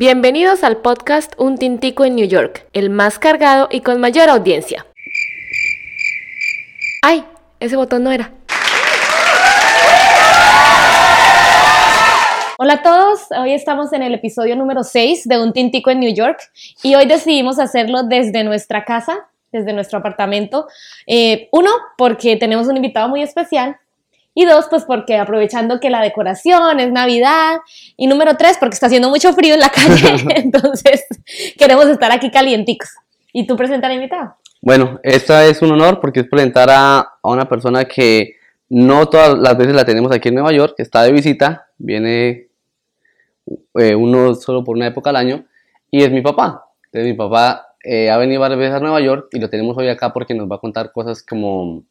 Bienvenidos al podcast Un Tintico en New York, el más cargado y con mayor audiencia. ¡Ay! Ese botón no era. Hola a todos, hoy estamos en el episodio número 6 de Un Tintico en New York y hoy decidimos hacerlo desde nuestra casa, desde nuestro apartamento. Eh, uno, porque tenemos un invitado muy especial y dos, pues porque aprovechando que la decoración es Navidad. Y número tres, porque está haciendo mucho frío en la calle. entonces queremos estar aquí calienticos. ¿Y tú presentar al invitado? Bueno, esta es un honor porque es presentar a, a, una persona que no todas las veces la tenemos aquí en Nueva York, que está de visita, viene eh, uno solo por una época al año, y es mi papá. Entonces mi papá eh, ha venido varias veces a Nueva York y lo tenemos hoy acá porque nos va a contar cosas como,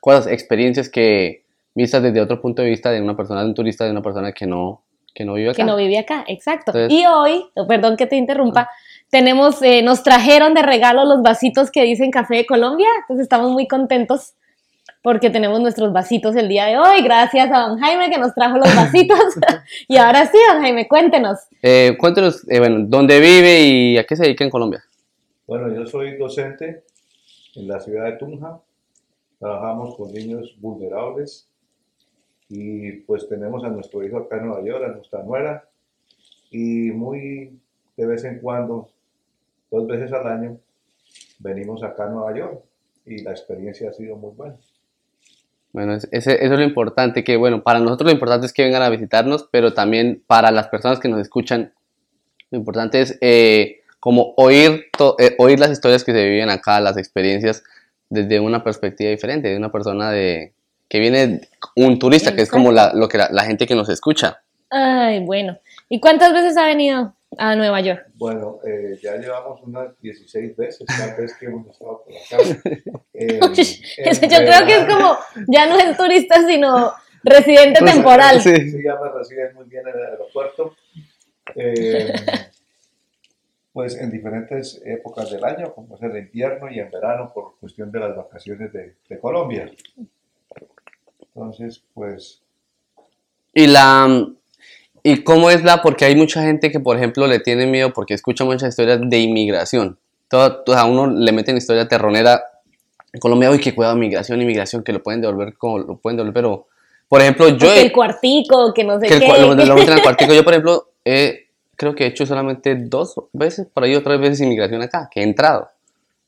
cosas, experiencias que vistas desde otro punto de vista de una persona, de un turista, de una persona que no, que no vive acá. Que no vive acá, exacto. y hoy, perdón que te interrumpa, tenemos, eh, nos trajeron de regalo los vasitos que dicen Café de Colombia, entonces estamos muy contentos porque tenemos nuestros vasitos el día de hoy, gracias a don Jaime que nos trajo los vasitos. y ahora sí, don Jaime, cuéntenos. Eh, cuéntenos, eh, bueno, ¿dónde vive y a qué se dedica en Colombia? Bueno, yo soy docente en la ciudad de Tunja, trabajamos con niños vulnerables y pues tenemos a nuestro hijo acá en Nueva York, a nuestra nuera, y muy de vez en cuando, dos veces al año, venimos acá a Nueva York y la experiencia ha sido muy buena. Bueno, ese, eso es lo importante, que bueno, para nosotros lo importante es que vengan a visitarnos, pero también para las personas que nos escuchan, lo importante es eh, como oír, eh, oír las historias que se viven acá, las experiencias desde una perspectiva diferente, de una persona de, que viene, un turista, que es como la, lo que la, la gente que nos escucha. Ay, bueno. ¿Y cuántas veces ha venido a Nueva York? Bueno, eh, ya llevamos unas 16 veces, cada vez que hemos estado por acá. Eh, Uy, yo creo que es como, ya no es turista, sino residente pues, temporal. Sí, sí, ya me reciben muy bien en el aeropuerto. Eh, pues en diferentes épocas del año, como es el invierno y en verano, por cuestión de las vacaciones de, de Colombia. Entonces, pues... Y la... ¿Y cómo es la? Porque hay mucha gente que, por ejemplo, le tiene miedo porque escucha muchas historias de inmigración. Todo, todo, a uno le meten historia terronera en Colombia, uy, que cuidado, migración, inmigración, que lo pueden devolver como lo pueden devolver, pero, por ejemplo, yo... Que el cuartico, que no sé que qué. El, lo, lo meten al cuartico. Yo, por ejemplo, eh, creo que he hecho solamente dos veces, por ahí otras veces inmigración acá, que he entrado.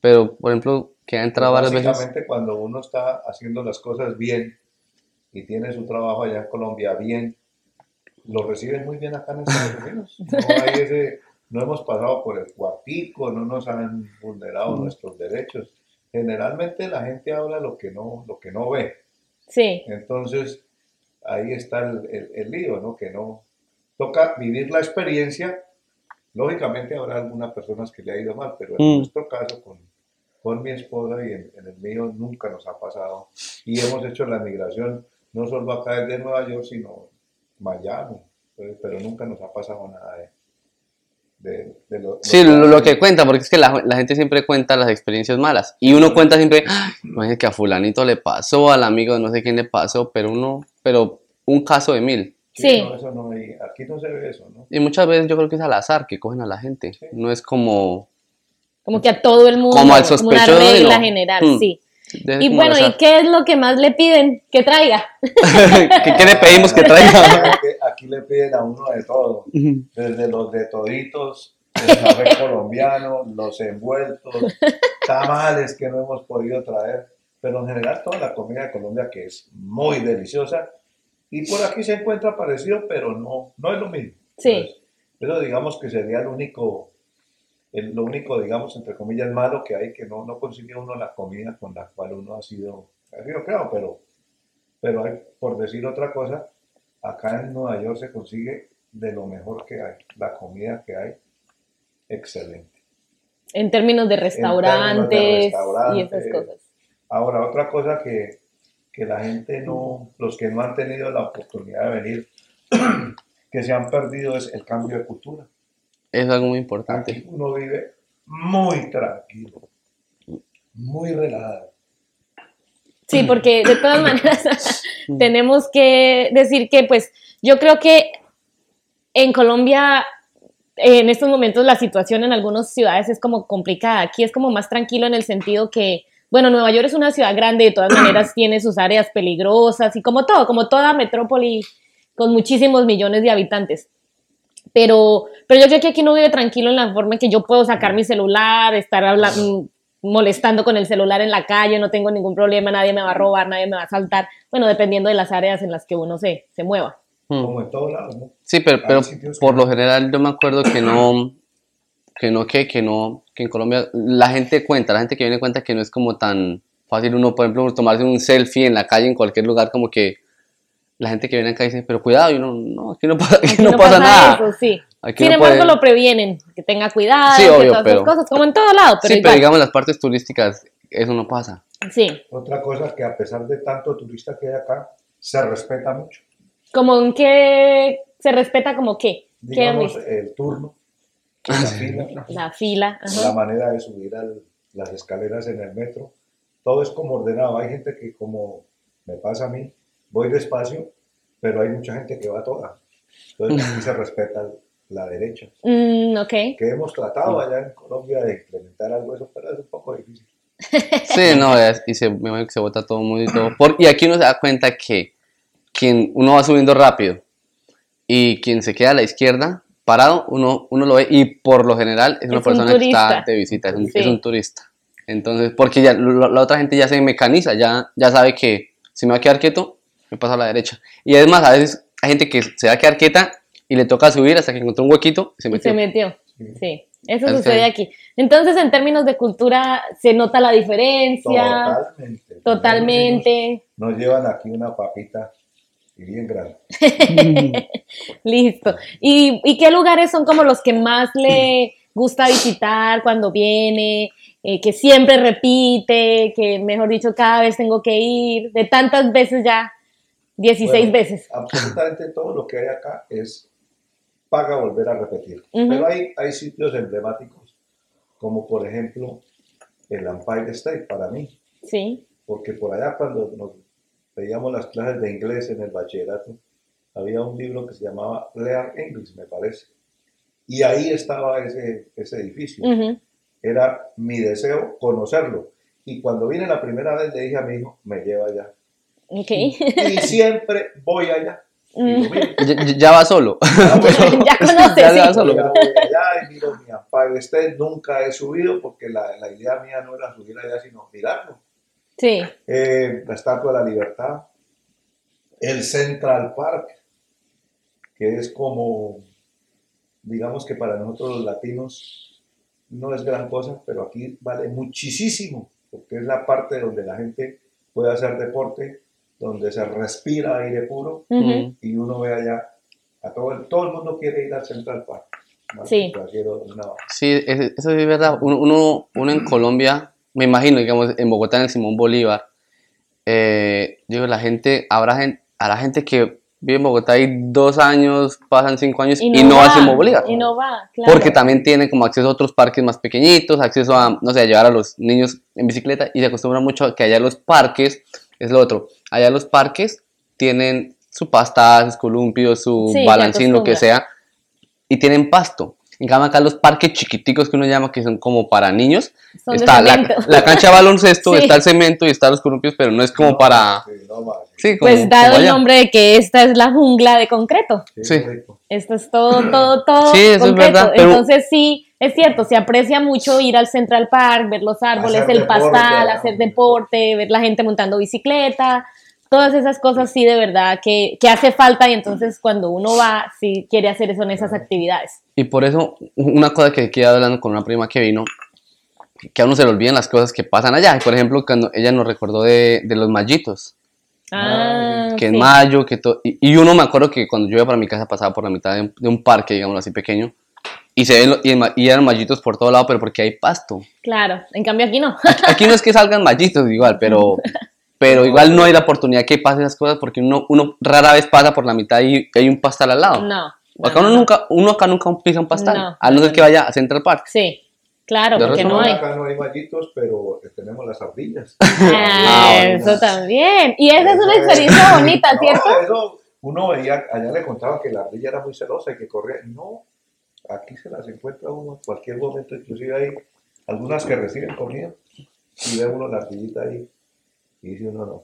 Pero, por ejemplo, que ha entrado varias veces... Básicamente, cuando uno está haciendo las cosas bien y tiene su trabajo allá en Colombia bien, lo reciben muy bien acá en Estados Unidos. No, hay ese, no hemos pasado por el cuartico, no nos han vulnerado nuestros derechos. Generalmente la gente habla lo que no, lo que no ve. Sí. Entonces, ahí está el, el, el lío, ¿no? Que no toca vivir la experiencia. Lógicamente habrá algunas personas que le ha ido mal, pero en Mm. nuestro caso, con, con mi esposa y en, en el mío, nunca nos ha pasado. Y hemos hecho la migración no solo acá desde Nueva York, sino Miami, pues, pero nunca nos ha pasado nada de, de, de lo, Sí, lo, lo, que cuenta, porque es que la, la, gente siempre cuenta las experiencias malas. Y uno cuenta siempre, imagínate que a fulanito le pasó, al amigo de no sé quién le pasó, pero uno, pero un caso de mil. Sí, Sí. No, eso no hay, aquí no se ve eso, ¿no? Y muchas veces yo creo que es al azar que cogen a la gente. Sí. No es como... Como que a todo el mundo. Como al una sospechoso, regla no. general, Hmm. sí. Y bueno, ¿y qué es lo que más le piden que traiga? ¿Qué, qué le pedimos que traiga? Aquí, aquí le piden a uno de todo, desde los de toditos, el café colombiano, los envueltos, tamales que no hemos podido traer, pero en general toda la comida de Colombia que es muy deliciosa y por aquí se encuentra parecido, pero no, no es lo mismo. Sí. Entonces, eso digamos que sería el único, el, lo único, digamos, entre comillas, malo que hay, que no, no consigue uno la comida con la cual uno ha sido, ha sido creado, pero, pero hay, por decir otra cosa, acá en Nueva York se consigue de lo mejor que hay, la comida que hay, excelente. En términos de restaurantes, y restaurantes. esas cosas. Ahora, otra cosa que, que la gente no, los que no han tenido la oportunidad de venir, que se han perdido es el cambio de cultura. Es algo muy importante. Aquí uno vive muy tranquilo, muy relajado. Sí, porque de todas maneras tenemos que decir que pues yo creo que en Colombia en estos momentos la situación en algunas ciudades es como complicada. Aquí es como más tranquilo en el sentido que, bueno, Nueva York es una ciudad grande, de todas maneras tiene sus áreas peligrosas y como todo, como toda metrópoli con muchísimos millones de habitantes. Pero, pero yo creo que aquí no vive tranquilo en la forma en que yo puedo sacar mi celular, estar hablando, molestando con el celular en la calle, no tengo ningún problema, nadie me va a robar, nadie me va a saltar, bueno, dependiendo de las áreas en las que uno se, se mueva. Hmm. Como en todos lados, ¿no? Sí, pero, pero por lo general yo me acuerdo que no, que no, que, que no, que en Colombia la gente cuenta, la gente que viene cuenta que no es como tan fácil uno, por ejemplo, tomarse un selfie en la calle, en cualquier lugar, como que la gente que viene acá dice, pero cuidado, y uno, no, aquí no pasa, aquí Aquí no pasa nada. eso, sí. Aquí Sin no embargo, puede- lo previenen, que tenga cuidado, Sí, que obvio, todas pero- esas cosas, como en todo lado, pero sí, pero igual. digamos las partes turísticas, eso no pasa. Sí, Otra cosa que a pesar de tanto turista que hay acá, se respeta mucho. como en que se respeta como qué, ¿Qué Digamos, visto? el turno, la fila, la fila, la ajá. manera de subir al- las escaleras en el metro, todo es como ordenado. Hay gente que como me pasa a mí, voy despacio, pero hay mucha gente que va toda. Entonces aquí se respeta la derecha. Mm, ok. Que hemos tratado allá en Colombia de implementar algo de eso, pero es un poco difícil. Sí, no, es- y se, me imagino que se vota todo el mundo y todo. Por- y aquí uno se da cuenta que quien uno va subiendo rápido y quien se queda a la izquierda parado, uno, uno lo ve y por lo general es una Es un persona que está de visita, es un, Sí. es un turista. Entonces, porque ya lo- la otra gente ya se mecaniza, ya, ya sabe que si me va a quedar quieto, me paso a la derecha. Y además, a veces hay gente que se va a quedar quieta y le toca subir hasta que encontró un huequito y se Y metió. se metió. Sí. Eso sucede aquí. Entonces, en términos de cultura, se nota la diferencia Totalmente. totalmente. Nos llevan aquí una papita y bien grande. Listo. ¿Y, y qué lugares son como los que más le gusta visitar cuando viene? Eh, que siempre repite, que mejor dicho, cada vez tengo que ir, de tantas veces ya, 16 Bueno, veces. Absolutamente todo lo que hay acá es paga volver a repetir. Pero hay, hay sitios emblemáticos, como por ejemplo el Empire State para mí, Sí. porque por allá cuando nos veíamos las clases de inglés en el bachillerato, había un libro que se llamaba Learn English, me parece. Y ahí estaba ese, ese edificio. Era mi deseo conocerlo. Y cuando vine la primera vez le dije a mi hijo, me lleva allá. Ok. Y siempre voy allá. Mismo. Ya, va solo. Ya conoces, Ya sí. da solo. ya voy allá y miro mi Empire State. Nunca he subido porque la, la idea mía no era subir allá, sino mirarlo. Sí. Eh, la Estatua de la Libertad. El Central Park, que es como, digamos que para nosotros los latinos no es gran cosa, pero aquí vale muchísimo, porque es la parte donde la gente puede hacer deporte, donde se respira aire puro y uno ve allá a todo el, todo el mundo quiere ir al Central Park. Sí. Sí, es- eso es verdad. Uno, uno, uno en Colombia, me imagino, digamos, en Bogotá, en el Simón Bolívar, eh, digo, la gente, habrá gente, a la gente que vive en Bogotá y dos años, pasan cinco años y no, va al Simón Bolívar. Y no va, claro. Porque también tiene como acceso a otros parques más pequeñitos, acceso a, no sé, a llevar a los niños en bicicleta y se acostumbra mucho a que allá los parques, es lo otro, allá los parques tienen su pasta, sus columpios, su Sí, balancín, lo que sea, y tienen pasto. En cambio acá los parques chiquiticos que uno llama que son como para niños, Son de está la, la cancha de baloncesto, Sí. está el cemento y está los columpios, pero no es como No, para... sí, no más. Sí, como, Pues dado como el nombre de que esta es la jungla de concreto. Sí. Esto es todo, todo, todo Sí, eso es concreto. verdad, pero- Entonces sí, es cierto, se aprecia mucho ir al Central Park, ver los árboles, Hacer el deporte, pastal, hacer deporte, ver la gente montando bicicleta, todas esas cosas sí de verdad que, que hace falta y entonces cuando uno va, sí quiere hacer eso en esas actividades. Y por eso, una cosa que quedé hablando con una prima que vino, que a uno se le olvidan las cosas que pasan allá. Por ejemplo, cuando ella nos recordó de, de los mallitos, Ah, que sí. en mayo, que todo. Y, y uno me acuerdo que cuando yo iba para mi casa pasaba por la mitad de un, de un parque, digámoslo así, pequeño, y se ven, lo- y, eran mallitos por todo lado, pero porque hay pasto. Claro, en cambio aquí no. Aquí no es que salgan mallitos igual, pero, pero igual no hay la oportunidad que pasen esas cosas porque uno, uno rara vez pasa por la mitad y hay un pastal al lado. no. acá no, uno no. nunca, uno acá nunca pisa un pastal, No. a no ser que vaya a Central Park. Sí, claro, porque no hay. Acá no hay mallitos, pero tenemos las ardillas. Ah, bueno. eso también. Y esa es una experiencia bonita, No, ¿cierto? eso, uno veía, allá le contaban que la ardilla era muy celosa y que corría. No, aquí se las encuentra uno en cualquier momento, inclusive hay algunas que reciben comida y ve uno la ardillita ahí y dice uno no.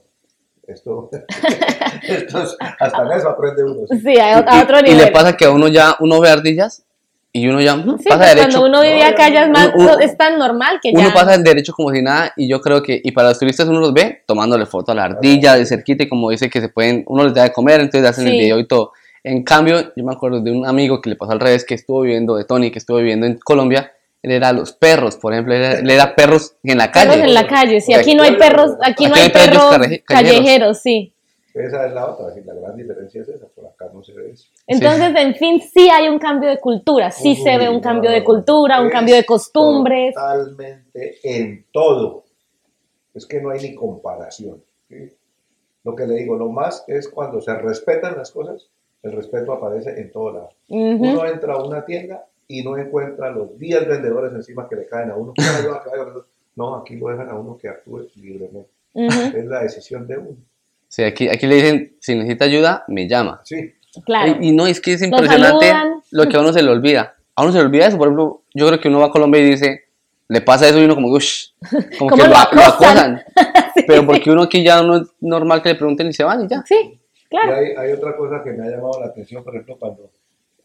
Esto, esto es- hasta en eso aprende uno. ¿sí? Sí, a, a otro Y, y nivel. le pasa que a uno ya, uno ve ardillas y uno ya Sí, pasa pues derecho. cuando uno vive acá ya es, más, uno- es tan normal que Uno ya... pasa en derecho como si nada y yo creo que, y para los turistas uno los ve tomándole foto a la ardilla de cerquita y como dice que se pueden, uno les da de comer, entonces hacen el Sí. video y todo. En cambio, yo me acuerdo de un amigo que le pasó al revés, que estuvo viviendo, de Tony, que estuvo viviendo en Colombia, él era los perros, por ejemplo, él era, él era perros en la calle. Perros en la calle, sí, aquí no hay perros, aquí no hay hay perros perros calle- callejeros, callejeros. sí. Esa es la otra, la gran diferencia es esa, por acá no se ve eso. Entonces, en fin, sí hay un cambio de cultura, sí se ve un cambio no, de cultura, un cambio de costumbres. Totalmente en todo. Es que no hay ni comparación. ¿sí? Lo que le digo, lo más es cuando se respetan las cosas, el respeto aparece en todo lado. Ujú. Uno entra a una tienda y no encuentra los 10 vendedores encima que le caen a uno. No, aquí lo dejan a uno que actúe libremente. Ujú, Es la decisión de uno. Sí, aquí, aquí le dicen, si necesita ayuda, me llama. Sí, Claro. Y, y no, es que es impresionante lo que a uno se le olvida. A uno se le olvida eso, por ejemplo, yo creo que uno va a Colombia y dice, le pasa eso y uno como, uff, como ¿Cómo que lo lo, lo acosan? acosan. Pero porque uno aquí ya no es normal que le pregunten y se van y ya. Sí, Y hay, hay otra cosa que me ha llamado la atención, por ejemplo, cuando,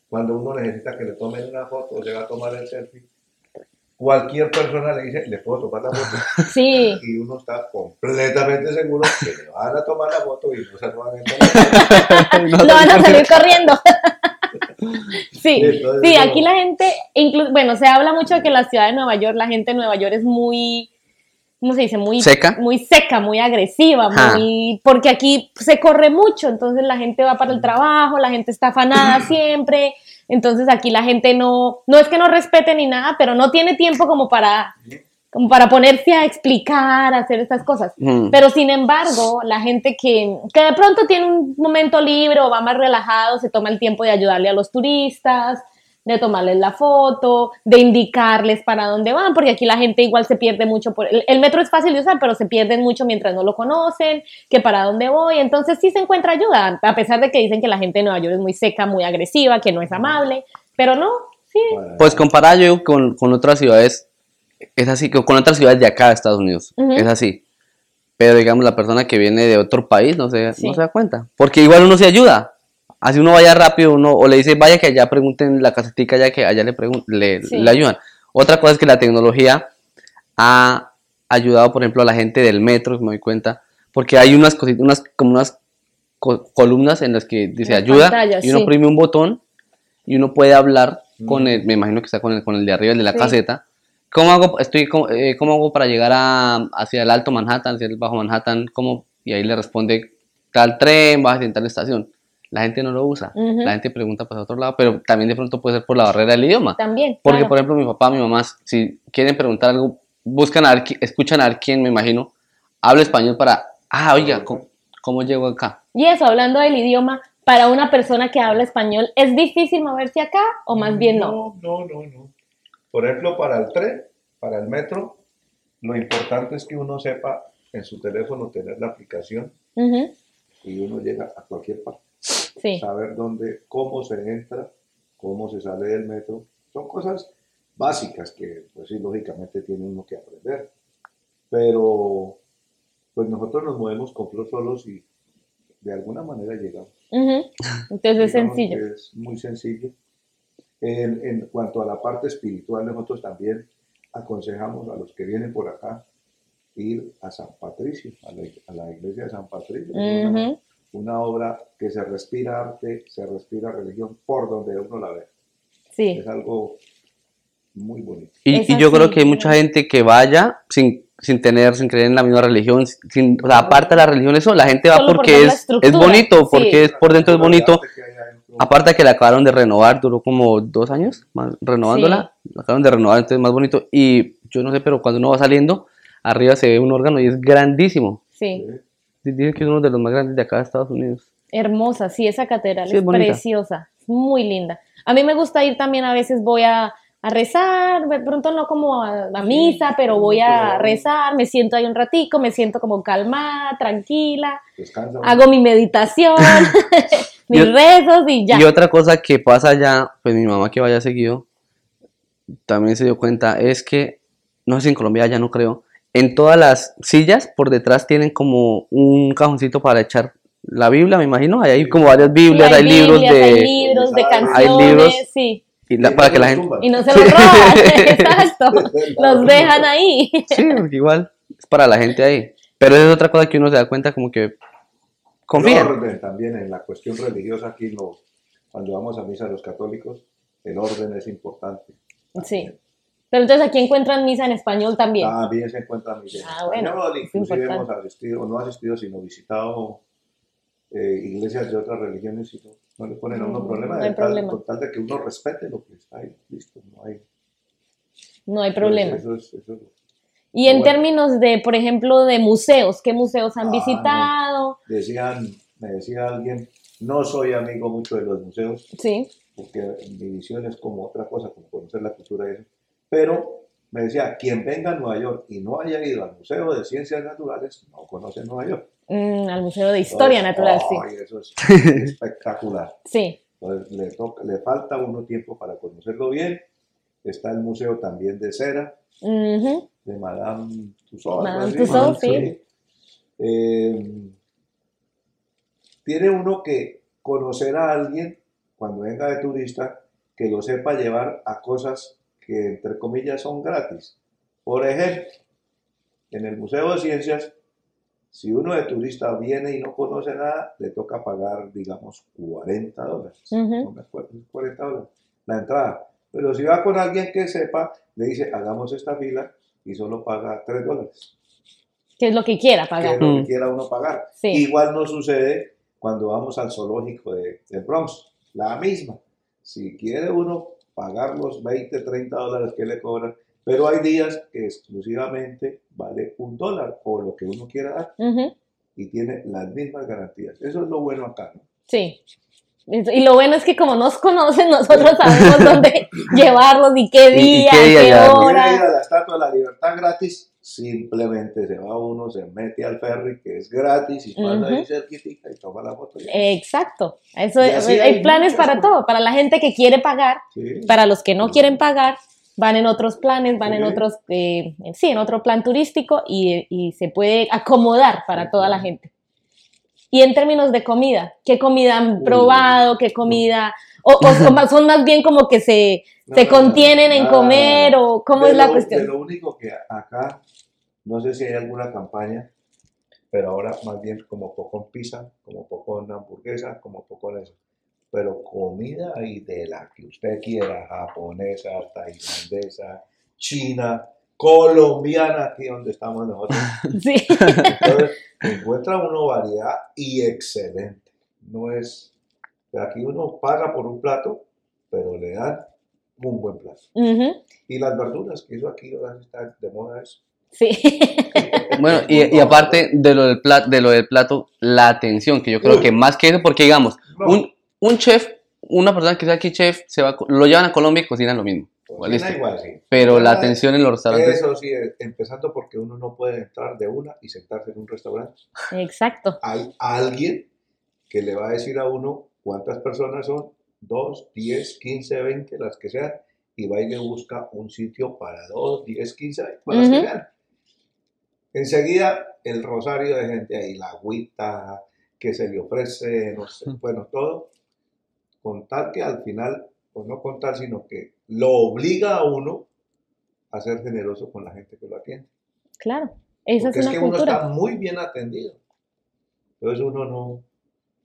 cuando uno necesita que le tomen una foto o llega a tomar el selfie, cualquier persona le dice, le puedo tomar la foto. Sí. Y uno está completamente seguro que le van a tomar la foto y no se van a entender. No van a salir corriendo. Sí, Sí, entonces sí, eso- aquí la gente, bueno, se habla mucho de que la ciudad de Nueva York, la gente de Nueva York es muy, ¿cómo se dice? Muy ¿Seca? Muy seca, muy agresiva, muy, porque aquí se corre mucho, entonces la gente va para el trabajo, la gente está afanada siempre, entonces aquí la gente no, no es que no respete ni nada, pero no tiene tiempo como para, como para ponerse a explicar, a hacer estas cosas. Mm. Pero sin embargo, la gente que, que de pronto tiene un momento libre o va más relajado, se toma el tiempo de ayudarle a los turistas, de tomarles la foto, de indicarles para dónde van, porque aquí la gente igual se pierde mucho. Por, el, el metro es fácil de usar, pero se pierden mucho mientras no lo conocen, que para dónde voy. Entonces sí se encuentra ayuda, a pesar de que dicen que la gente de Nueva York es muy seca, muy agresiva, que no es amable, pero no, sí. Pues comparado yo con, con otras ciudades, es así, con otras ciudades de acá de Estados Unidos, es así. Pero digamos, la persona que viene de otro país no se, Sí. no se da cuenta. Porque igual uno se ayuda. Así uno vaya rápido, uno, o le dice, vaya que allá pregunten la casetica, ya que allá le, pregun- le, Sí. le ayudan. Otra cosa es que la tecnología ha ayudado, por ejemplo, a la gente del metro, me doy cuenta, porque hay unas cositas, unas, como unas co- columnas en las que dice Las ayuda, pantallas, y uno sí. oprime un botón y uno puede hablar con Mm. el, me imagino que está con el, con el de arriba, el de la Sí. caseta. ¿Cómo hago, estoy, cómo, eh, ¿Cómo hago para llegar a, hacia el alto Manhattan, hacia el bajo Manhattan? ¿Cómo? Y ahí le responde tal tren, vas a tal estación. La gente no lo usa. La gente pregunta para otro lado, pero también de pronto puede ser por la barrera del idioma. También. Porque, claro. por ejemplo, mi papá, mi mamá, si quieren preguntar algo, buscan a ver, escuchan a ver quién, me imagino, habla español para, ah, oiga, ¿cómo, cómo llego acá? Y eso, hablando del idioma, para una persona que habla español, ¿es difícil moverse acá o más bien no? No, no, no, no. Por ejemplo, para el tren, para el metro, lo importante es que uno sepa en su teléfono tener la aplicación y uno llega a cualquier parte. Sí, Saber dónde, cómo se entra, cómo se sale del metro. Son cosas básicas que, pues sí, lógicamente tiene uno que aprender. Pero, pues nosotros nos movemos con Pro solos y de alguna manera llegamos. entonces es sencillo. Es muy sencillo. En, en cuanto a la parte espiritual, nosotros también aconsejamos a los que vienen por acá ir a San Patricio, a la, a la iglesia de San Patricio. Ujú, una obra que se respira arte, se respira religión por donde uno la ve. Sí, Es algo muy bonito. Y, yo creo que hay mucha gente que vaya sin, sin tener, sin creer en la misma religión, sin, o sea, aparte de la religión, eso, la gente va Solo porque es, es bonito, sí. porque es, por dentro es bonito. Aparte que la acabaron de renovar, duró como dos años más, renovándola, la acabaron de renovar, entonces es más bonito. Y yo no sé, pero cuando uno va saliendo, arriba se ve un órgano y es grandísimo. Sí. Dicen que es uno de los más grandes de acá de Estados Unidos. hermosa, sí, esa catedral Sí, es preciosa, muy linda. A mí me gusta ir también, a veces voy a, a rezar, de pronto no como a, a misa, pero voy a pero- rezar, me siento ahí un ratico, me siento como calmada, tranquila, Descansa. hago mi meditación, mis Y- rezos y ya. Y otra cosa que pasa allá, pues mi mamá que vaya seguido, también se dio cuenta es que, no sé si en Colombia ya no creo, en todas las sillas por detrás tienen como un cajoncito para echar la Biblia, me imagino. Ahí hay como varias Biblias, Sí, hay, libros Biblias, de... Hay libros de Hay canciones, libros. sí. y la- para que la gente... Y no se los roban, exacto. Los dejan ahí. Sí, porque igual es para la gente ahí. Pero es otra cosa que uno se da cuenta como que El confía. orden también en la cuestión religiosa aquí, lo, cuando vamos a misa los católicos, el orden es importante. Sí. Pero entonces aquí encuentran misa en español también. También se encuentra misa Ah, bueno, español, es inclusive hemos asistido, no asistido, sino visitado eh, iglesias de otras religiones y no, no le ponen a uno Mm, problema, no hay de tal- problema. con tal de que uno respete lo que está ahí, listo, no hay No hay problema. Eso es, eso es- Y en Bueno. términos de, por ejemplo, de museos, ¿qué museos han Ah, visitado? Decían, me decía alguien, no soy amigo mucho de los museos, Sí. porque mi visión es como otra cosa, como conocer la cultura y eso. Pero me decía, quien venga a Nueva York y no haya ido al Museo de Ciencias Naturales, no conoce Nueva York. Mm, al Museo de Historia Entonces, Natural, sí. ay, eso es espectacular. Sí. Entonces, le, toca, le falta uno tiempo para conocerlo bien. Está el museo también de cera, de Madame Tussauds. Madame. Tussauds, sí. Eh, tiene uno que conocer a alguien cuando venga de turista que lo sepa llevar a cosas que entre comillas son gratis. Por ejemplo, en el Museo de Ciencias, si uno de turista viene y no conoce nada, le toca pagar, digamos, 40 dólares. 40 dólares la entrada. Pero si va con alguien que sepa, le dice, hagamos esta fila y solo paga 3 dólares Que es lo que quiera que pagar. es lo que Mm. quiera uno pagar. Sí. Igual no sucede cuando vamos al zoológico de, del Bronx, la misma. Si quiere uno pagar los 20, 30 dólares que le cobran, pero hay días que exclusivamente vale un dólar o lo que uno quiera dar Ujú. y tiene las mismas garantías. Eso es lo bueno acá. ¿no? Sí. Y lo bueno es que como nos conocen, nosotros sabemos dónde llevarlos y qué ¿Y- y día, qué y día qué ir hora. a la Estatua de la Libertad gratis, simplemente se va uno, se mete al ferry que es gratis y pasa ahí y toma la foto. Exacto. Eso es- hay, hay planes para cosas. todo. Para la gente que quiere pagar, Sí. para los que no quieren pagar, van en otros planes, van en otros, eh, sí, en otro plan turístico y, y se puede acomodar para Sí, toda la gente. Y en términos de comida, ¿qué comida han probado? ¿Qué comida? O, o son, más, son más bien como que se, No, se no, no, contienen en comer o cómo es la lo- cuestión. De lo único que acá, no sé si hay alguna campaña, pero ahora más bien como poco en pizza, como poco en hamburguesa, como poco en eso. Pero comida y de la que usted quiera, japonesa, tailandesa, china, colombiana, aquí donde estamos nosotros. Sí. Entonces, encuentra uno variedad y excelente. No es, aquí uno paga por un plato, pero le dan un buen plato. Y las verduras, que eso aquí ahora está de moda eso. Sí. Bueno, y, y aparte de lo, del plato, de lo del plato, la atención, que yo creo que más que eso, porque digamos, No. un, un chef, una persona que sea aquí chef, se va, lo llevan a Colombia y cocinan lo mismo. Igual esto. igual, sí. Pero la Ah, atención en los restaurantes, Eso sí, eh, empezando porque uno no puede entrar de una y sentarse en un restaurante. Exacto. Hay alguien que le va a decir a uno cuántas personas son, dos, diez, quince, veinte, las que sean, y va y le busca un sitio para dos, diez, quince, para las que sean. Enseguida, el rosario de gente ahí, la agüita que se le ofrece, no sé, bueno, todo, con tal que al final, pues no con tal, sino que lo obliga a uno a ser generoso con la gente que lo atiende. Claro. Esa Porque es es, una que uno está muy bien atendido. Entonces uno no,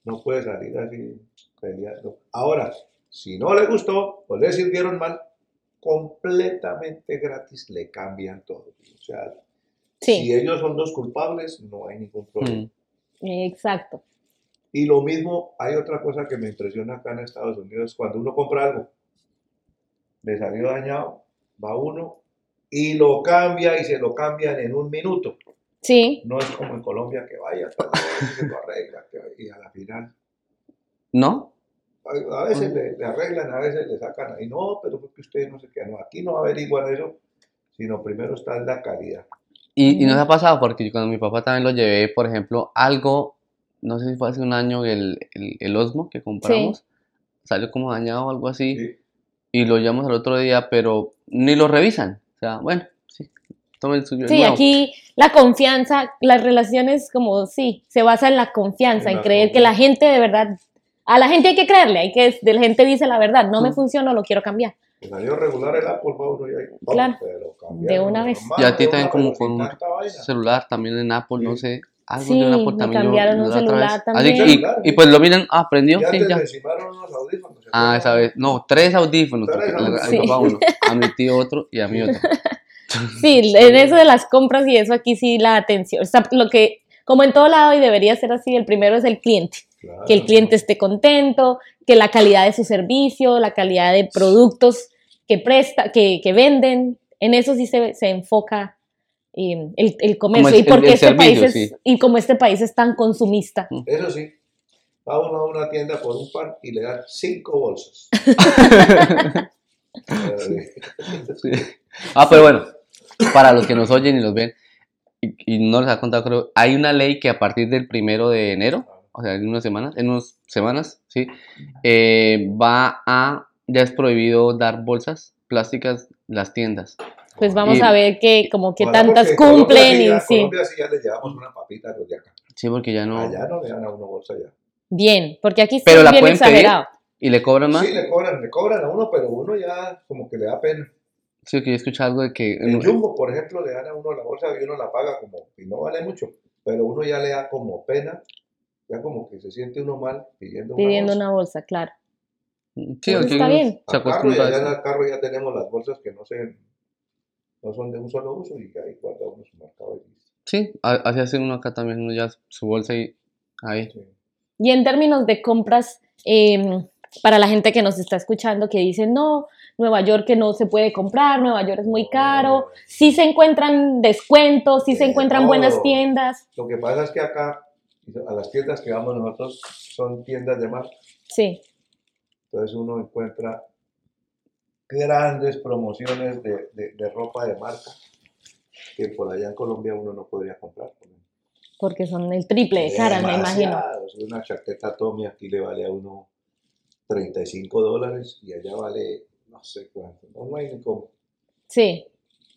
no puede salir así peleando. Ahora, si no le gustó o le sirvieron mal, completamente gratis le cambian todo. O sea, Sí, si ellos son los culpables, no hay ningún problema. mm, exacto. Y lo mismo, hay otra cosa que me impresiona acá en Estados Unidos, cuando uno compra algo, le salió dañado, va uno y lo cambia y se lo cambian en un minuto. Sí, No es como en Colombia que vaya, vez, se lo arregla, que- y a la final. ¿no? A, a veces le, le arreglan, a veces le sacan ahí, no, pero porque usted no sé qué, no, aquí no averiguan eso, sino primero está en la calidad. Y, y nos ha pasado porque yo cuando mi papá también lo llevé, por ejemplo, algo, no sé si fue hace un año el, el, el Osmo que compramos, salió como dañado o algo así, ¿sí? y lo llevamos al otro día, pero ni lo revisan. O sea, bueno, sí, tomen el suyo. Sí, nuevo. aquí la confianza, las relaciones como, sí, se basa en la confianza, En en la creer que la gente de verdad, a la gente hay que creerle, hay que, la gente dice la verdad, no me funciona, lo quiero cambiar. Salió regular el Apple, Pablo, y ahí. Claro. De una vez. Y a ti también como con un celular, también en Apple, no Sí. sé. Algo Sí, de un Apple también. yo cambiaron un la otra celular también. Así, y, y pues lo miran, ah, aprendió, Y sí, antes ya. unos audífonos. ¿se Ah, esa vez. No, tres audífonos. Tres audífonos. a mi Sí. papá uno, a mi tío otro y a mí otro. Sí, en eso de las compras y eso aquí sí la atención, o sea, lo que, como en todo lado y debería ser así, el primero es el cliente, Claro. que el cliente esté contento, que la calidad de su servicio, la calidad de productos que presta, que, que venden, en eso sí se, se enfoca eh, el, el comercio. y porque el este servicio, país es, sí. y como este país es tan consumista. Eso sí, va uno a una tienda por un pan y le dan cinco bolsas. Sí. Ah, pero bueno, para los que nos oyen y los ven y, y no les ha contado, creo, hay una ley que a partir del primero de enero, o sea, en unas semanas, en unas semanas, sí, eh, va a, ya es prohibido dar bolsas plásticas en las tiendas. Pues vamos Y- a ver que como que tantas Colombia cumplen sí, y a sí. Colombia sí ya le llevamos una papita a los de acá. Sí, porque ya no. Allá no le dan a uno bolsa ya. Bien, porque aquí sí Pero la bien pueden pedir. exagerado. Y le cobran más. Sí, le cobran, le cobran a uno, pero uno ya como que le da pena. Sí, que yo escuché algo de que. En Jumbo, por ejemplo, le dan a uno la bolsa y uno la paga como, y no vale mucho, pero uno ya le da como pena, ya como que se siente uno mal pidiendo, Pidiendo una una bolsa, claro. Sí, Pues aquí está bien. Se carro, y acostumbra a allá en eso. el carro ya tenemos las bolsas que no, se, no son de un solo uso y que ahí guarda uno su mercado. Sí, así hace uno acá también, uno ya su bolsa y ahí. Sí. Y en términos de compras, eh, para la gente que nos está escuchando que dice, no, Nueva York que no se puede comprar, Nueva York es muy caro, sí se encuentran descuentos, sí se encuentran buenas todo. tiendas, Lo que pasa es que acá, a las tiendas que vamos nosotros, son tiendas de marca. sí, Entonces uno encuentra grandes promociones de, de- de ropa de marca que por allá en Colombia uno no podría comprar. porque son el triple de caras, me imagino. Una chaqueta Tommy aquí le vale a uno 35 dólares y allá vale no sé cuánto. No, no hay ni cómo. Sí,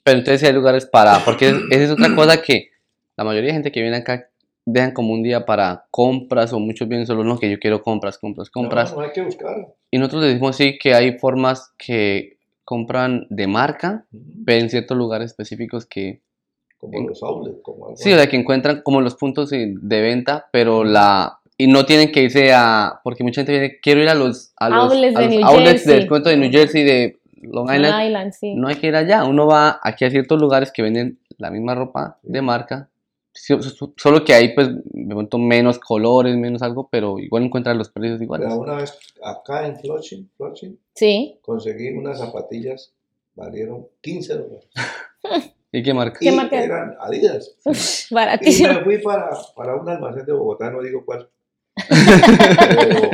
Pero entonces hay lugares para. Porque es- esa es otra cosa que la mayoría de gente que viene acá dejan como un día para compras o muchos vienen solo no que yo quiero compras, compras, compras. No, no hay que buscar. Y nosotros le decimos sí que hay formas que compran de marca, pero en ciertos lugares específicos que Como los outlets, como algo sí, o sea, que encuentran como los puntos de de venta, pero la y no tienen que irse a porque mucha gente viene quiero ir a los a los, Outlets a de los New outlets Jersey. de descuento de New Jersey de Long Long Island. Island, sí. No hay que ir allá, uno va aquí a ciertos lugares que venden la misma ropa de marca, solo que hay pues de pronto menos colores, menos algo, pero igual encuentran los precios iguales. Pero una vez acá en Flushing, Flushing, Sí, conseguí unas zapatillas, valieron 15 dólares. ¿Y qué marca? ¿Qué y marca? eran Adidas. Y baratísimo. me fui para, para un almacén de Bogotá, no digo cuál. Pero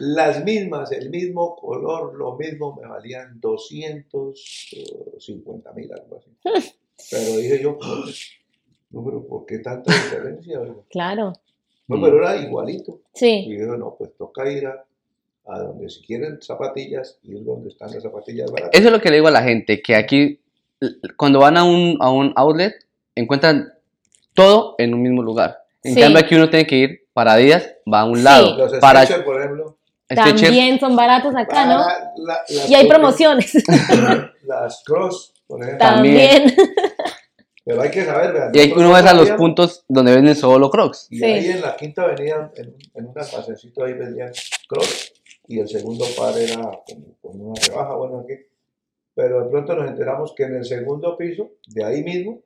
las mismas, el mismo color, lo mismo, me valían 250 mil, algo así. Pero dije yo, no, pero ¿por qué tanta diferencia? No, Claro, pero era igualito. Y sí, dije, no, pues toca ir a, a donde si quieren zapatillas, ir donde están las zapatillas baratas. Eso es lo que le digo a la gente, que aquí cuando van a un, a un outlet encuentran todo en un mismo lugar. En Sí. cambio aquí uno tiene que ir para días, va a un Sí. lado. Los para Skechers, por ejemplo. También son baratos acá, ¿no? la- las Y hay promociones Las cross, por ejemplo. También. también. Pero hay que saber, vean. y uno va a los puntos donde venden solo crocs. Y Sí. ahí en la quinta avenida, en, un- en un almacencito ahí vendían cross. Y el segundo par era como con una rebaja, bueno, aquí. Pero de pronto nos enteramos que en el segundo piso, de ahí mismo,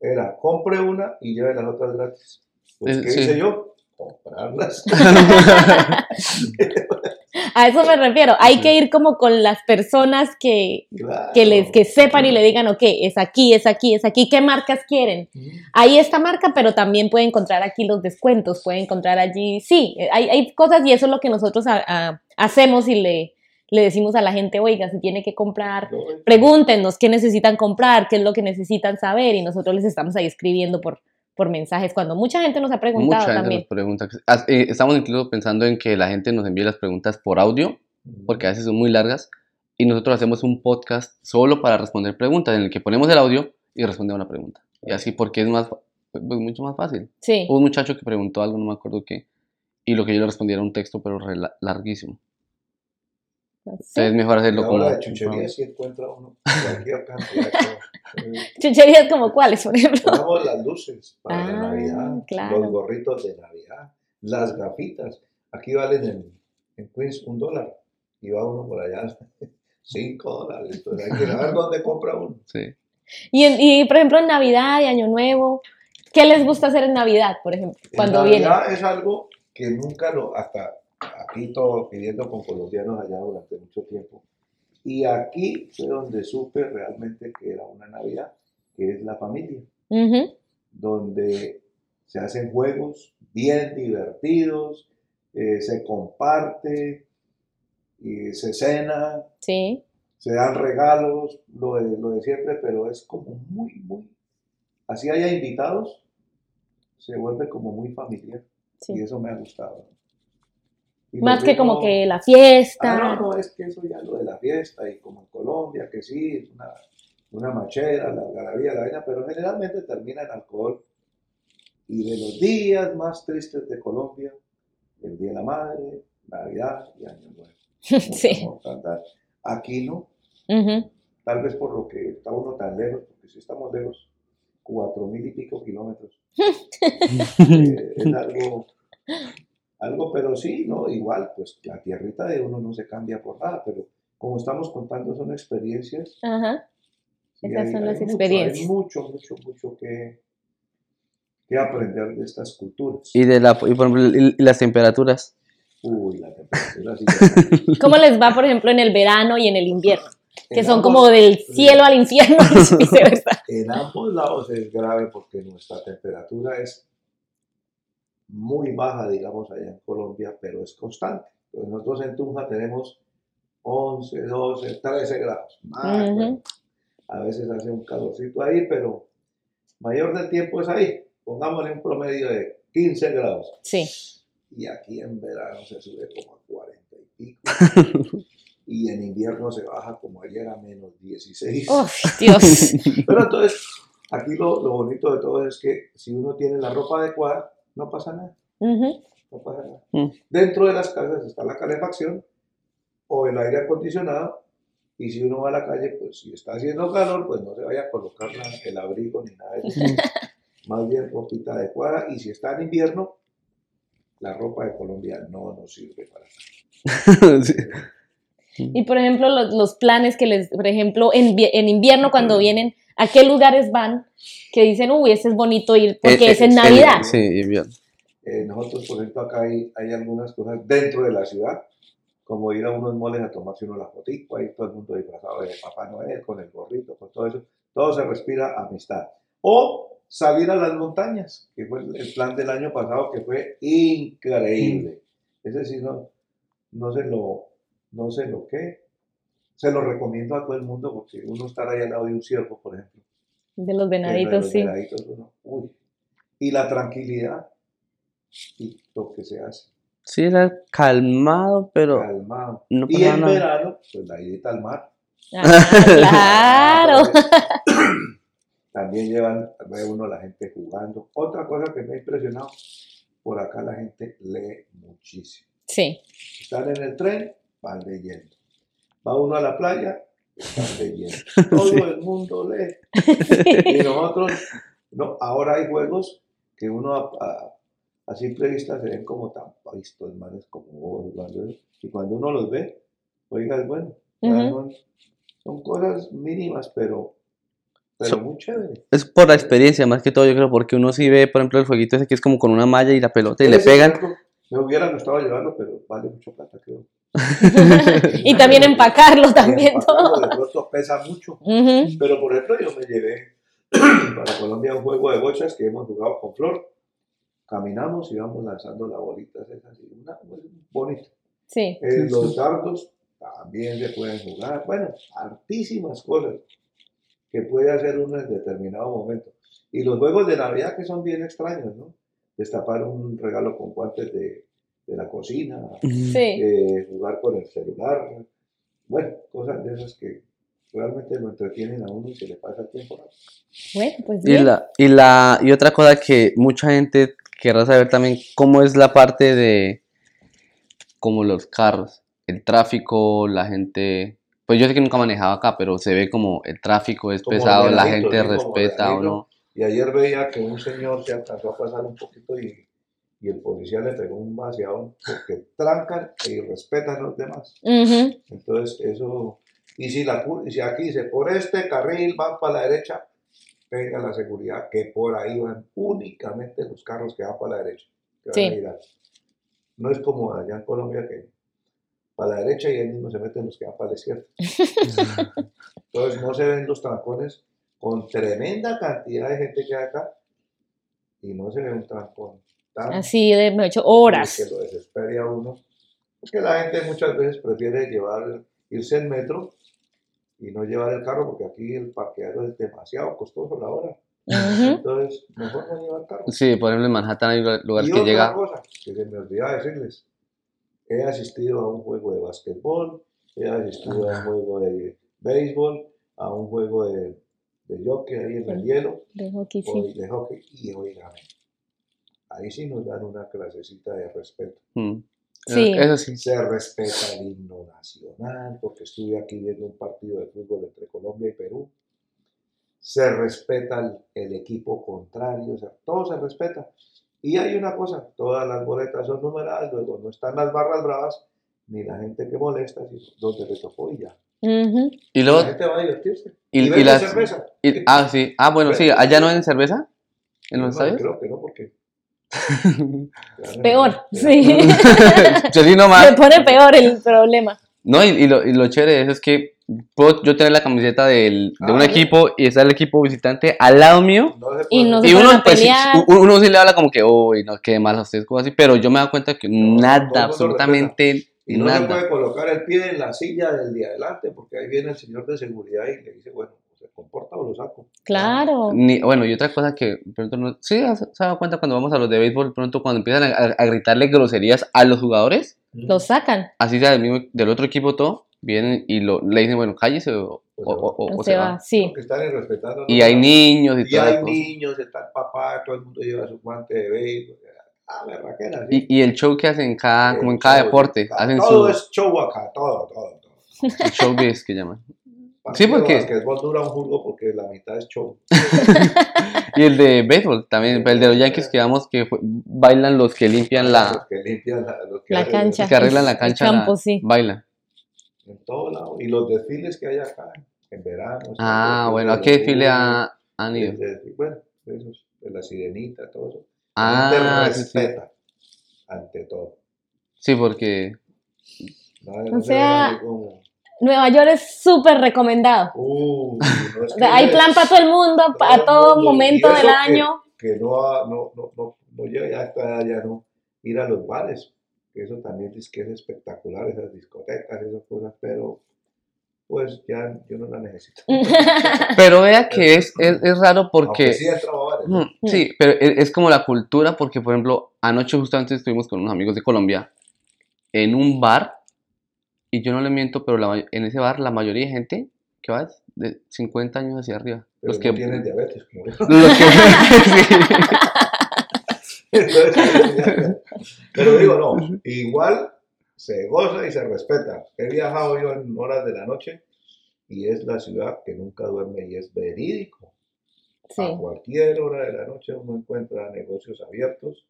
era compre una y lleve las otras gratis. Pues, Eh, ¿qué sí. hice yo? Comprarlas. A eso me refiero. Hay que ir como con las personas que, Claro. que les que sepan y le digan, ok, es aquí, es aquí, es aquí. ¿Qué marcas quieren? Ahí esta marca, pero también puede encontrar aquí los descuentos, puede encontrar allí, sí, hay, hay cosas y eso es lo que nosotros a- a- hacemos y le, le decimos a la gente, oiga, si tiene que comprar, pregúntenos qué necesitan comprar, qué es lo que necesitan saber y nosotros les estamos ahí escribiendo por, por mensajes cuando mucha gente nos ha preguntado Mucha gente también. nos pregunta. As- eh, Estamos incluso pensando en que la gente nos envíe las preguntas por audio, porque a veces son muy largas, y nosotros hacemos un podcast solo para responder preguntas, en el que ponemos el audio y respondemos una pregunta. Y así porque es más, pues, mucho más fácil. Sí. Hubo un muchacho que preguntó algo, no me acuerdo qué, y lo que yo le respondí era un texto, pero larguísimo. Sí. Es mejor hacerlo como... ahora de chuchería si encuentra uno cualquier cantidad Chucherías como cuáles, por ejemplo. Ponemos las luces para la Ah, Navidad, claro. los gorritos de Navidad, las gafitas. Aquí valen en, en Queens un dólar y va uno por allá cinco dólares. Entonces hay que saber dónde compra uno. Sí. Y, en- y, por ejemplo, en Navidad y Año Nuevo, ¿qué les gusta hacer en Navidad, por ejemplo, En cuando vienen? Navidad es algo que nunca lo, hasta aquí todo viviendo con colombianos allá durante mucho tiempo. Y aquí fue donde supe realmente que era una Navidad, que es la familia. Ujú, donde se hacen juegos bien divertidos, eh, se comparte, y se cena, Sí, se dan regalos, lo de, lo de siempre, pero es como muy, muy, así haya invitados, se vuelve como muy familiar y sí. eso me ha gustado. Más que como que la fiesta. Ah, no, no, es que eso ya lo de la fiesta y como en Colombia, que sí, es una, una machera, la algarabía, la vaina, pero generalmente termina en alcohol. Y de los días más tristes de Colombia, el Día de la Madre, Navidad y Año Nuevo. sí. Aquí no, tal vez por lo que está uno tan lejos, porque si estamos lejos, cuatro mil y pico kilómetros. Eh, es algo, algo, pero sí, ¿no? Igual, pues la tierrita de uno no se cambia por nada, pero como estamos contando son experiencias. Ajá. Esas hay- son hay las mucho, experiencias. Hay mucho, mucho, mucho que, que aprender de estas culturas. Y, de la, y por ejemplo, y- las temperaturas. Uy, la temperatura sí ¿Cómo les va, por ejemplo, en el verano y en el invierno? Que En son ambos- como del cielo al infierno y viceversa. En ambos lados es grave porque nuestra temperatura es muy baja, digamos, allá en Colombia, pero es constante. Entonces nosotros en Tunja tenemos 11, 12, 13 grados. Más, Ujú. bueno, a veces hace un calorcito ahí, pero mayor del tiempo es ahí. Pongámosle un promedio de 15 grados. Sí. Y aquí en verano se sube como a 40 y pico. y en invierno se baja como ayer a menos 16. Uf, Dios. Pero entonces, aquí lo, lo bonito de todo es que si uno tiene la ropa adecuada, no pasa nada. No pasa nada. Mm. Dentro de las casas está la calefacción o el aire acondicionado. Y si uno va a la calle, pues si está haciendo calor, pues no se vaya a colocar la- el abrigo ni nada de eso. Más bien ropita adecuada. Y si está en invierno, la ropa de Colombia no nos sirve para nada. Sí. Y por ejemplo, los, los planes que les, por ejemplo, en, en invierno cuando vienen, ¿a qué lugares van? Que dicen, uy, este es bonito ir porque Eh, es en eh, Navidad. Sí, invierno. Eh, nosotros, por ejemplo, acá hay, hay algunas cosas dentro de la ciudad, como ir a unos moles a tomarse uno la fotico, ahí todo el mundo disfrazado de Papá Noel, con el gorrito, con todo eso. Todo se respira amistad. O salir a las montañas, que fue el el plan del año pasado, que fue increíble. Ese sí, no, no se lo, no sé lo que. Se lo recomiendo a todo el mundo porque uno estar ahí al lado de un ciervo, por ejemplo. De los que de venaditos, los sí. venaditos, uno, uy. Y la tranquilidad y lo que se hace. Sí, era calmado, pero calmado. no y en nada. verano, pues la idita al mar. Ah, claro. También llevan, ve uno la gente jugando. Otra cosa que me ha impresionado, por acá la gente lee muchísimo. Sí. Están en el tren, van leyendo. Va uno a la playa, están leyendo. Todo el mundo lee. Y nosotros, no, ahora hay juegos que uno a, a- a simple vista se ven como tan estos manes como. Y cuando uno los ve, oiga, es bueno. son, son cosas mínimas, pero, pero muy chévere. Es por la experiencia, más que todo, yo creo, porque uno sí ve, por ejemplo, el jueguito ese que es como con una malla y la pelota y le pegan. ejemplo, Me hubiera gustado llevarlo, pero vale mucho plata, creo. y también empacarlo también Y todo. empacarlo, De pronto pesa mucho. Ujú. Pero por ejemplo, yo me llevé para Colombia un juego de bochas que hemos jugado con Flor. Caminamos y vamos lanzando las bolitas esas una pues, bonito. Sí. Eh, los dardos también se pueden jugar. Bueno, hartísimas cosas que puede hacer uno en determinado momento. Y los juegos de Navidad que son bien extraños, ¿no? Destapar un regalo con guantes de, de la cocina, Sí. eh, jugar con el celular, bueno, cosas de esas que realmente lo entretienen a uno y se le pasa el tiempo. Bueno, pues Y, bien. la, y, la, y otra cosa que mucha gente querrá saber también, cómo es la parte de como los carros, el tráfico, la gente, pues yo sé que nunca he manejado acá, pero se ve como el tráfico es Como pesado, la gente respeta o no. Y ayer veía que un señor se alcanzó a pasar un poquito y, y el policía le pegó un vaciado porque trancan y respetan a los demás. Entonces, eso. Y si, la, aquí dice, por este carril van para la derecha, tenga la seguridad que por ahí van únicamente los carros que van para la derecha. que van Sí. a girar. No es como allá en Colombia que para la derecha y ahí mismo se meten los que van para la izquierda. Entonces, no se ven los trancones con tremenda cantidad de gente que hay acá y no se ve un trancón tan Así de me he hecho horas. que lo desespere a uno. Porque la gente muchas veces prefiere llevar, irse en metro y no llevar el carro porque aquí el parqueadero es demasiado costoso la hora. Ujú. Entonces, mejor no llevar carro. Sí, por ejemplo en Manhattan hay lugar- lugares y que otra llega... cosa que se me olvidaba decirles, he asistido a un juego de básquetbol, he asistido a un juego de béisbol, a un juego de, de hockey ahí en el hielo, De hockey, sí. de hockey, y oígame, ahí sí nos dan una clasecita de respeto. Mm. Sí. Eso sí. Se respeta el himno nacional, porque estuve aquí viendo un partido de fútbol entre Colombia y Perú. Se respeta el, el equipo contrario, o sea, todo se respeta. Y hay una cosa, todas las boletas son numeradas, luego no están las barras bravas, ni la gente que molesta, sino donde le tocó y ya. Ujú. Y La luego... gente va a divertirse. Y, Y, y las- cerveza. y- ah, sí. Ah, bueno, sí. ¿Allá no venden cerveza? ¿En los No, estadios? creo que no, porque... Peor, sí. sí Se nomás. pone peor el problema. No, y, y lo, y lo chévere de eso es que puedo yo tener la camiseta del, de un Ah, equipo y está el equipo visitante al lado mío. No se Y no se Y uno, pues, sí, uno sí le habla como que, uy, no, qué mal ustedes, cosas así, pero yo me doy cuenta que No, nada, absolutamente Y no se nada. puede colocar el pie en la silla del de adelante, porque ahí viene el señor de seguridad y le dice, bueno, ¿se comporta o lo saco? Claro. Ni, bueno, y otra cosa que, pronto no, sí, se dado cuenta cuando vamos a los de béisbol, pronto cuando empiezan a, a- gritarle groserías a los jugadores, Lo sacan. así sea del, mismo, del otro equipo todo, vienen y lo, le dicen, bueno, cállese o, Pues o- se va. o- o O se se va. va, sí. Porque están irrespetando. Y hay niños y, Y la hay niños, está el papá, todo el mundo lleva su guante de béisbol. Ah, berraquera, sí. Y, y el show que hacen en cada, como en cada show, deporte, cada- hacen todo su es show acá, todo, todo, todo. el showbiz que llaman. Partido porque- de basquetbol dura un jugo porque la mitad es show. Y el de béisbol también, el de los Yankees que vamos que bailan los que limpian Los la, que limpian la, los que La hacen- cancha. los que arreglan la El cancha, campo, la- sí. bailan. En todo lado. Y los desfiles que hay acá, en verano. Ah, bueno, ¿a qué desfile burros, ha- han ido? Bueno, de esos, de la sirenita, todo eso. Ah, La sí, sí. respeta ante todo. Sí, porque No, O no sea, como, Nueva York es súper recomendado. "Uy, no es que hay plan para todo el mundo, todo a el todo mundo". momento del que- año. Que no, ha- no, no, no, no llega ya hasta ya no ir a los bares. Que eso también es que es espectacular, esas discotecas, esas cosas, pero pues ya yo no la necesito. Pero vea que es, es, es raro porque... sí bares. ¿no? Sí, pero es, es como la cultura porque, por ejemplo, anoche justamente estuvimos con unos amigos de Colombia en un bar y yo no le miento, pero la en ese bar la mayoría de gente que va de 50 años hacia arriba. Pero los no que... tienen diabetes, como yo. los que- sí. Entonces, pero digo, no, igual se goza y se respeta. He viajado yo en horas de la noche y es la ciudad que nunca duerme y es verídico. Sí. A cualquier hora de la noche uno encuentra negocios abiertos.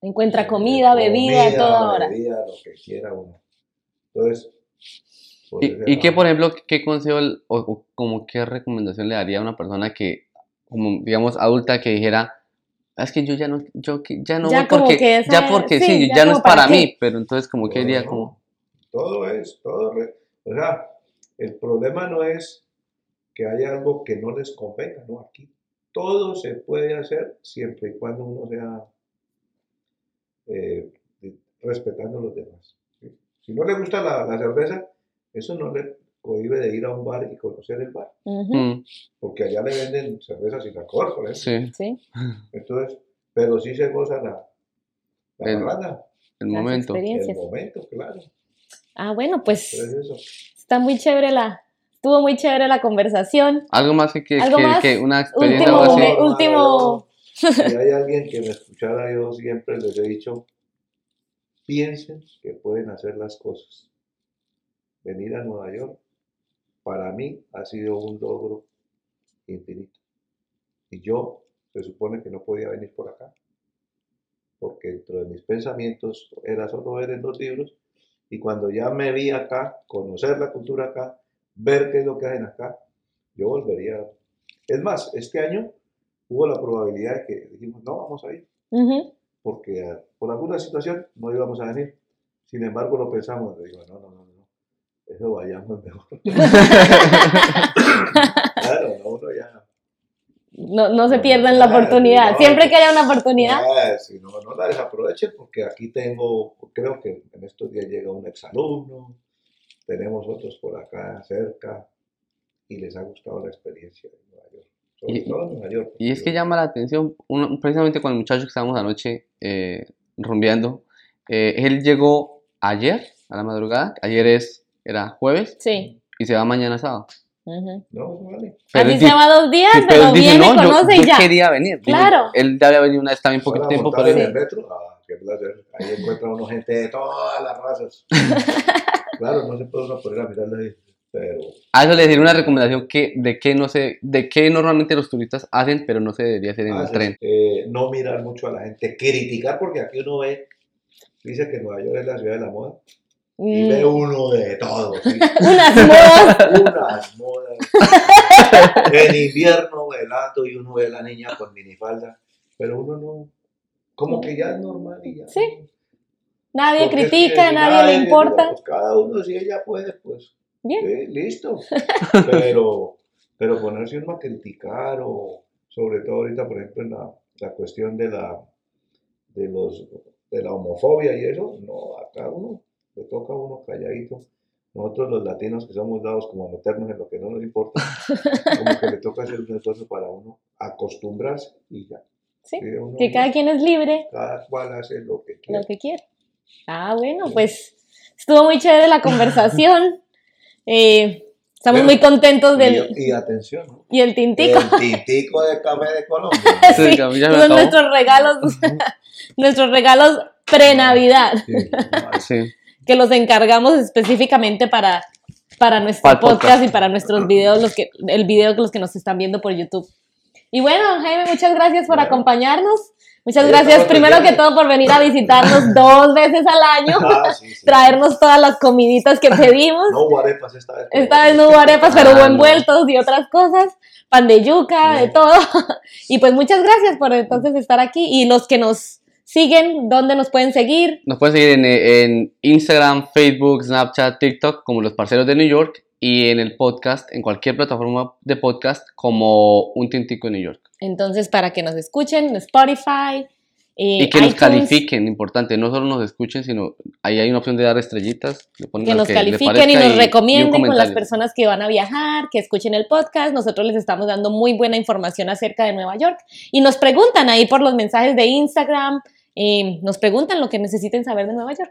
Encuentra eh, comida, bebida, comida, toda hora. bebida, lo que quiera uno. Entonces, ¿Y, y qué, por ejemplo, qué consejo el- o, o como qué recomendación le daría a una persona que, como digamos, adulta que dijera, "Ah, es que yo ya no, yo que- ya no Ya voy porque, que esa- ya porque sí, sí, ya, ya no es para para qué". mí, pero entonces como que diría no, como, Todo es, todo. re- o sea, el problema no es que haya algo que no les convenga, no, aquí todo se puede hacer siempre y cuando uno sea eh, respetando a los demás. Si no le gusta la, la cerveza, eso no le cohibe de ir a un bar y conocer el bar, "Mm, porque allá le venden cerveza sin alcohol, por ejemplo. sí, Sí. Entonces, pero sí se goza la, la El- parranda, el momento. el momento, claro. Ah, bueno, pues es eso. está muy chévere la, estuvo muy chévere la conversación. Algo más que, que, ¿Algo que- más? que una experiencia Último así. último- Si hay alguien que me escuchara, yo siempre les he dicho, piensen que pueden hacer las cosas. Venir a Nueva York, para mí, ha sido un logro infinito. Y yo, se supone que no podía venir por acá, porque dentro de mis pensamientos era solo ver en los libros, y cuando ya me vi acá, conocer la cultura acá, ver qué es lo que hacen acá, yo volvería. Es más, este año hubo la probabilidad de que dijimos, no, vamos a ir. Porque eh, por alguna situación no íbamos a venir. Sin embargo, lo pensamos, le digo, no, no, no, no, eso vayamos mejor. claro, no, uno ya. No, no se pierdan la oportunidad. no, Siempre que haya una oportunidad. Si no, no la desaprovechen porque aquí tengo, creo que en estos días llega un exalumno, tenemos otros por acá cerca y les ha gustado la experiencia de Nueva York. Y-. Y es que llama la atención, uno- precisamente con el muchacho que estábamos anoche eh, rumbeando, eh, él llegó ayer, a la madrugada, ayer es, era jueves, Sí. y se va mañana sábado. Ujú. No, no vale. Pero Así se va dos días, sí, pero, él dice, viene, "No, yo- conoce yo y ya. quería venir. Dice, Claro. Él ya había venido una vez también poquito tiempo, pero en él- el metro, ah, qué placer. Ahí encuentra uno gente de todas las razas. claro, no se puede uno poner a mirarla ahí, pero a eso le diría una recomendación que de qué no sé, de qué normalmente los turistas hacen, pero no se debería hacer en el tren. eh, no mirar mucho a la gente, criticar, porque aquí uno ve, dice que Nueva York es la ciudad de la moda, y Mm, ve uno de todo. ¿sí? Unas modas. unas modas. En invierno velando y uno ve a la niña con minifalda, pero uno no, como que ya es normal y ya. Sí. Nadie Porque es critica, nadie le importa. pues cada uno, si ella puede, pues Bien. sí, listo. Pero, pero ponerse uno a criticar o sobre todo ahorita, por ejemplo, en la, la cuestión de la, de, los, de la homofobia y eso, no, a cada uno le toca a uno calladito. Nosotros los latinos que somos dados como a meternos en lo que no nos importa, como que le toca hacer un esfuerzo para uno acostumbrarse y ya. Sí, uno- Que cada quien es libre, cada cual hace lo que quiere. lo que quiere. Ah, bueno, pues estuvo muy chévere la conversación. Eh, estamos muy contentos del... Y, y atención, ¿no? Y el tintico. El tintico de café de Colombia. Sí, son nuestros regalos, nuestros regalos pre-Navidad, Sí, no, Sí. que los encargamos específicamente para, para nuestro Para el podcast, podcast. y para nuestros videos, los que, el video que los que nos están viendo por YouTube. Y bueno, Jaime, muchas gracias por Bueno. acompañarnos. Muchas Sí, gracias primero que todo por venir a visitarnos dos veces al año, Ah, sí, sí. traernos todas las comiditas que pedimos. No hubo arepas esta vez. Esta vez no hubo arepas, pero Ah, hubo no. envueltos y otras cosas, pan de yuca, de todo. Y pues muchas gracias por entonces estar aquí. Y los que nos siguen, ¿dónde nos pueden seguir? Nos pueden seguir en, en Instagram, Facebook, Snapchat, TikTok como Los Parceros de New York y en el podcast, en cualquier plataforma de podcast como Un Tintico de New York. Entonces, para que nos escuchen en Spotify. eh, Y que nos califiquen, importante, no solo nos escuchen, sino ahí hay una opción de dar estrellitas. le ponen Que nos califiquen y nos recomienden con las personas que van a viajar, que escuchen el podcast. Nosotros les estamos dando muy buena información acerca de Nueva York. Y nos preguntan ahí por los mensajes de Instagram. eh, nos preguntan lo que necesiten saber de Nueva York.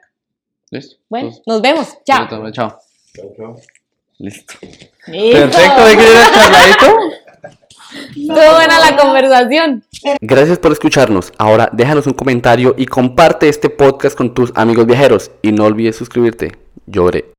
¿Listo? Bueno, Entonces, nos vemos. Chao. Chao. Chao, chao. Listo. Listo. Perfecto, ¿de qué era charladito? Estuvo buena la conversación. Gracias por escucharnos. Ahora déjanos un comentario y comparte este podcast con tus amigos viajeros. Y no olvides suscribirte. Lloré.